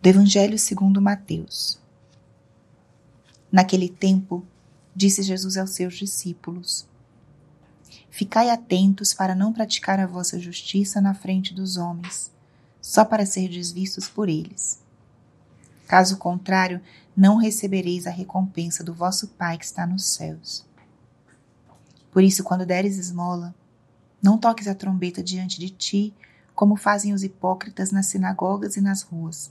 do Evangelho segundo Mateus. Naquele tempo, disse Jesus aos seus discípulos: Ficai atentos para não praticar a vossa justiça na frente dos homens, só para ser desvistos por eles. Caso contrário, não recebereis a recompensa do vosso Pai que está nos céus. Por isso, quando deres esmola, não toques a trombeta diante de ti, como fazem os hipócritas nas sinagogas e nas ruas,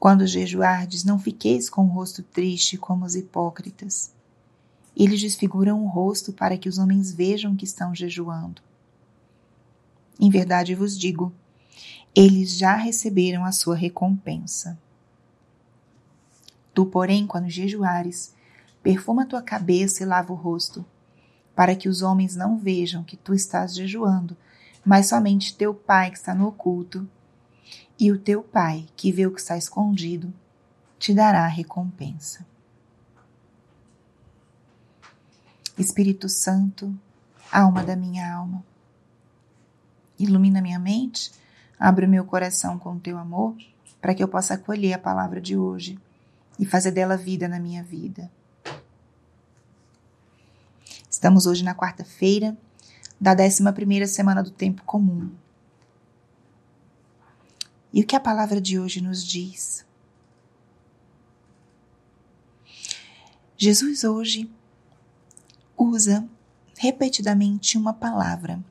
Quando jejuardes, não fiqueis com o rosto triste como os hipócritas. Eles desfiguram o rosto para que os homens vejam que estão jejuando. Em verdade vos digo, eles já receberam a sua recompensa. Tu, porém, quando jejuares, perfuma tua cabeça e lava o rosto, para que os homens não vejam que tu estás jejuando, mas somente teu pai que está no oculto. E o teu pai, que vê o que está escondido, te dará a recompensa. Espírito Santo, alma da minha alma, ilumina minha mente, abre o meu coração com o teu amor, para que eu possa acolher a palavra de hoje e fazer dela vida na minha vida. Estamos hoje na quarta-feira da 11 semana do tempo comum. E o que a palavra de hoje nos diz? Jesus hoje usa repetidamente uma palavra: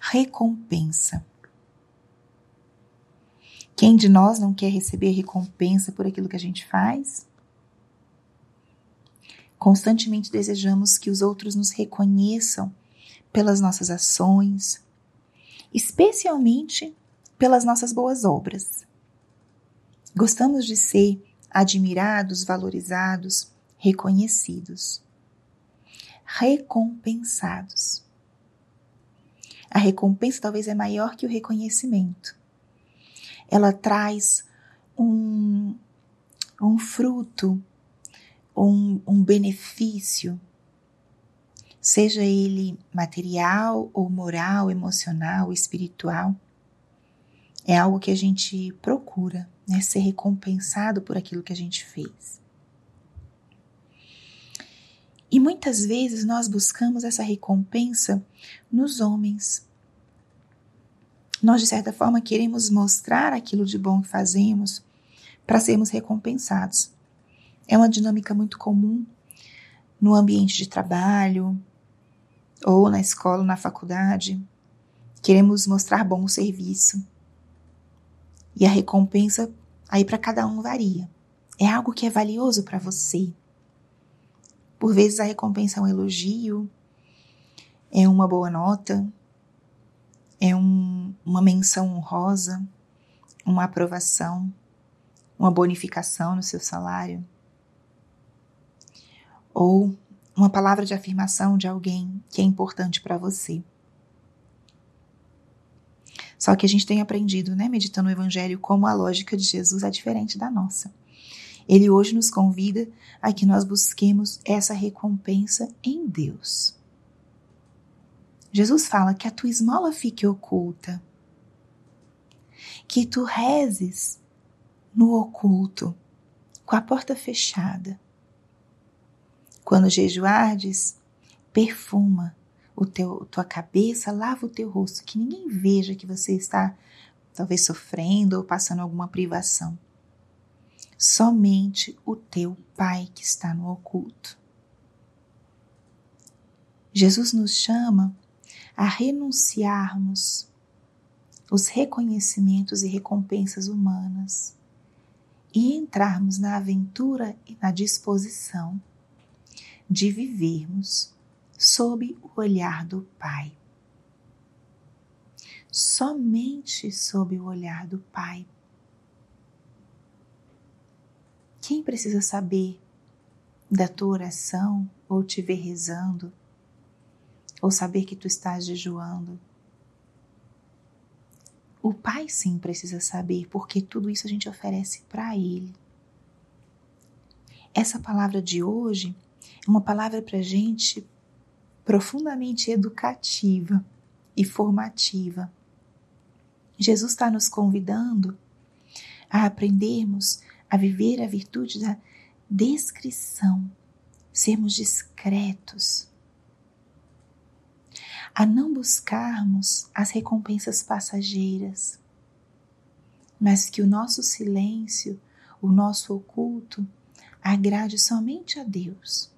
recompensa. Quem de nós não quer receber recompensa por aquilo que a gente faz? Constantemente desejamos que os outros nos reconheçam pelas nossas ações, especialmente pelas nossas boas obras. Gostamos de ser admirados, valorizados, reconhecidos, recompensados. A recompensa talvez é maior que o reconhecimento ela traz um, um fruto, um, um benefício, seja ele material ou moral, emocional, espiritual. É algo que a gente procura, né? Ser recompensado por aquilo que a gente fez. E muitas vezes nós buscamos essa recompensa nos homens, nós, de certa forma, queremos mostrar aquilo de bom que fazemos para sermos recompensados. É uma dinâmica muito comum no ambiente de trabalho, ou na escola, ou na faculdade. Queremos mostrar bom serviço. E a recompensa aí para cada um varia. É algo que é valioso para você. Por vezes a recompensa é um elogio, é uma boa nota, é um, uma menção honrosa, uma aprovação, uma bonificação no seu salário, ou uma palavra de afirmação de alguém que é importante para você. Só que a gente tem aprendido, né, meditando o Evangelho, como a lógica de Jesus é diferente da nossa. Ele hoje nos convida a que nós busquemos essa recompensa em Deus. Jesus fala que a tua esmola fique oculta, que tu rezes no oculto, com a porta fechada. Quando jejuardes, perfuma o teu, tua cabeça, lava o teu rosto, que ninguém veja que você está talvez sofrendo ou passando alguma privação. somente o teu Pai que está no oculto. Jesus nos chama a renunciarmos os reconhecimentos e recompensas humanas e entrarmos na aventura e na disposição de vivermos sob o olhar do Pai. Somente sob o olhar do Pai. Quem precisa saber da tua oração ou te ver rezando, ou saber que tu estás jejuando? O Pai sim precisa saber, porque tudo isso a gente oferece para Ele. Essa palavra de hoje é uma palavra para gente profundamente educativa e formativa. Jesus está nos convidando a aprendermos a viver a virtude da descrição, sermos discretos, a não buscarmos as recompensas passageiras, mas que o nosso silêncio, o nosso oculto, agrade somente a Deus.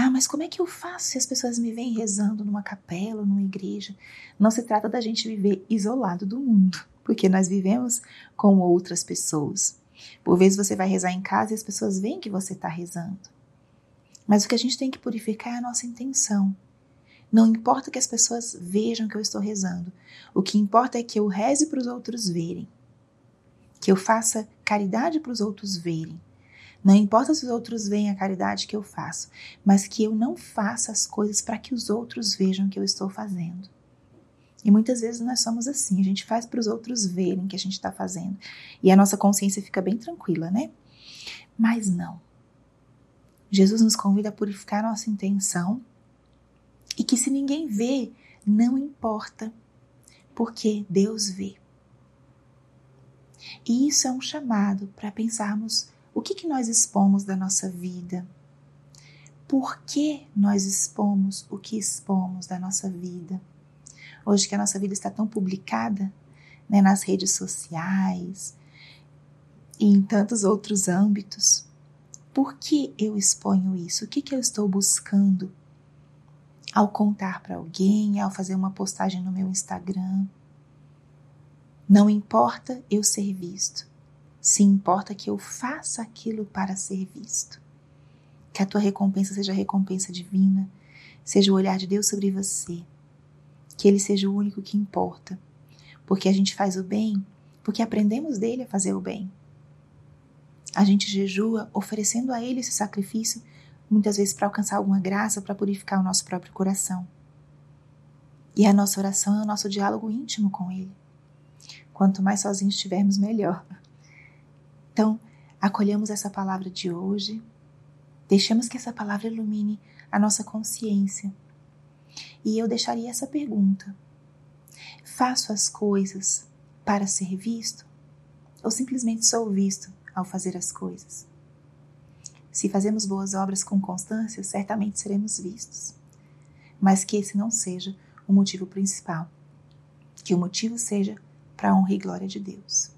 Ah, mas como é que eu faço se as pessoas me veem rezando numa capela, numa igreja? Não se trata da gente viver isolado do mundo, porque nós vivemos com outras pessoas. Por vezes você vai rezar em casa e as pessoas veem que você está rezando. Mas o que a gente tem que purificar é a nossa intenção. Não importa que as pessoas vejam que eu estou rezando. O que importa é que eu reze para os outros verem. Que eu faça caridade para os outros verem. Não importa se os outros veem a caridade que eu faço, mas que eu não faça as coisas para que os outros vejam que eu estou fazendo. E muitas vezes nós somos assim, a gente faz para os outros verem que a gente está fazendo. E a nossa consciência fica bem tranquila, né? Mas não. Jesus nos convida a purificar a nossa intenção e que se ninguém vê, não importa, porque Deus vê. E isso é um chamado para pensarmos o que, que nós expomos da nossa vida. Por que nós expomos o que expomos da nossa vida? Hoje que a nossa vida está tão publicada né, nas redes sociais e em tantos outros âmbitos, por que eu exponho isso? O que, que eu estou buscando ao contar para alguém, ao fazer uma postagem no meu Instagram. Não importa eu ser visto, se importa que eu faça aquilo para ser visto. Que a tua recompensa seja a recompensa divina, seja o olhar de Deus sobre você, que Ele seja o único que importa, porque a gente faz o bem, porque aprendemos dele a fazer o bem. A gente jejua oferecendo a Ele esse sacrifício muitas vezes para alcançar alguma graça, para purificar o nosso próprio coração. E a nossa oração é o nosso diálogo íntimo com Ele. Quanto mais sozinhos estivermos, melhor. Então, acolhamos essa palavra de hoje, deixemos que essa palavra ilumine a nossa consciência. E eu deixaria essa pergunta: faço as coisas para ser visto? Ou simplesmente sou visto ao fazer as coisas? Se fazemos boas obras com constância, certamente seremos vistos. Mas que esse não seja o motivo principal. Que o motivo seja para a honra e glória de Deus.